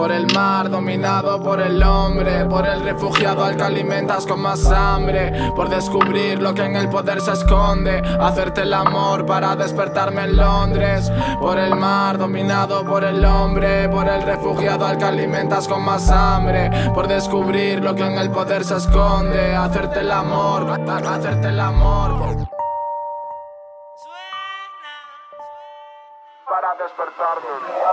Por el mar dominado por el hombre, por el refugiado al que alimentas con más hambre, por descubrir lo que en el poder se esconde, hacerte el amor para despertarme en Londres. Por el mar dominado por el hombre, por el refugiado al que alimentas con más hambre, por descubrir lo que en el poder se esconde, hacerte el amor, hacerte el amor. Para despertarme.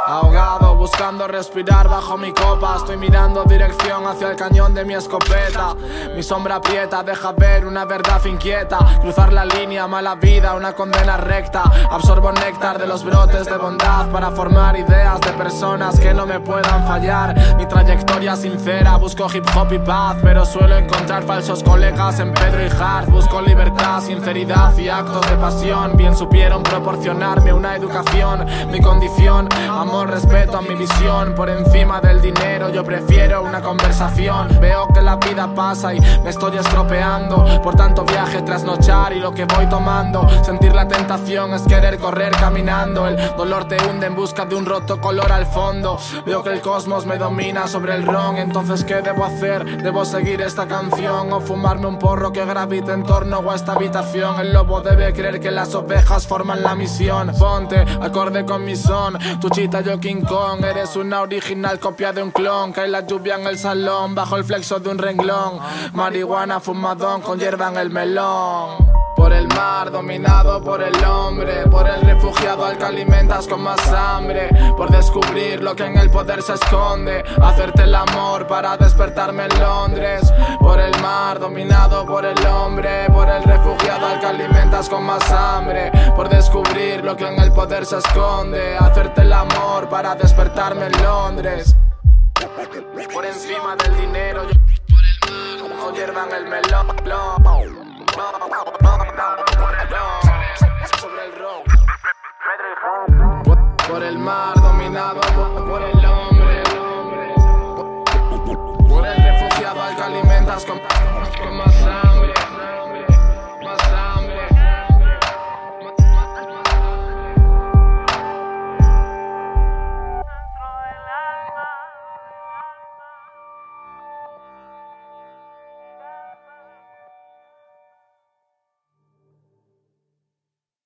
Ahogado, buscando respirar bajo mi copa. Estoy mirando dirección hacia el cañón de mi escopeta. Mi sombra aprieta, deja ver una verdad inquieta. Cruzar la línea, mala vida, una condena recta. Absorbo néctar de los brotes de bondad para formar ideas de personas que no me puedan fallar. Mi trayectoria sincera, busco hip hop y paz. Pero suelo encontrar falsos colegas en Pedro y Hart. Busco libertad, sinceridad y actos de pasión. Bien supieron proporcionarme una educación mi condición. Amor, respeto a mi Por encima del dinero, yo prefiero una conversación. Veo que la vida pasa y me estoy estropeando. Por tanto, viaje, trasnochar y lo que voy tomando. Sentir la tentación es querer correr caminando. El dolor te hunde en busca de un roto color al fondo. Veo que el cosmos me domina sobre el ron. Entonces, ¿qué debo hacer? ¿Debo seguir esta canción o fumarme un porro que gravite en torno a esta habitación? El lobo debe creer que las ovejas forman la misión. Ponte acorde con mi son. Tu chita, yo King Kong. Eres una original copia de un clon. Cae la lluvia en el salón, bajo el flexo de un renglón. Marihuana, fumadón, con hierba en el melón. Por el mar dominado por el hombre, por el refugiado al que alimentas con más hambre, por descubrir lo que en el poder se esconde, hacerte el amor para despertarme en Londres. Por el mar dominado por el hombre, por el refugiado al que alimentas con más hambre, por descubrir lo que en el poder se esconde, hacerte el amor para despertarme en Londres. Por encima del dinero, yo el mar, con hierba en el melón. Por el mar dominado por el hombre. Por el refugiado al que alimentas con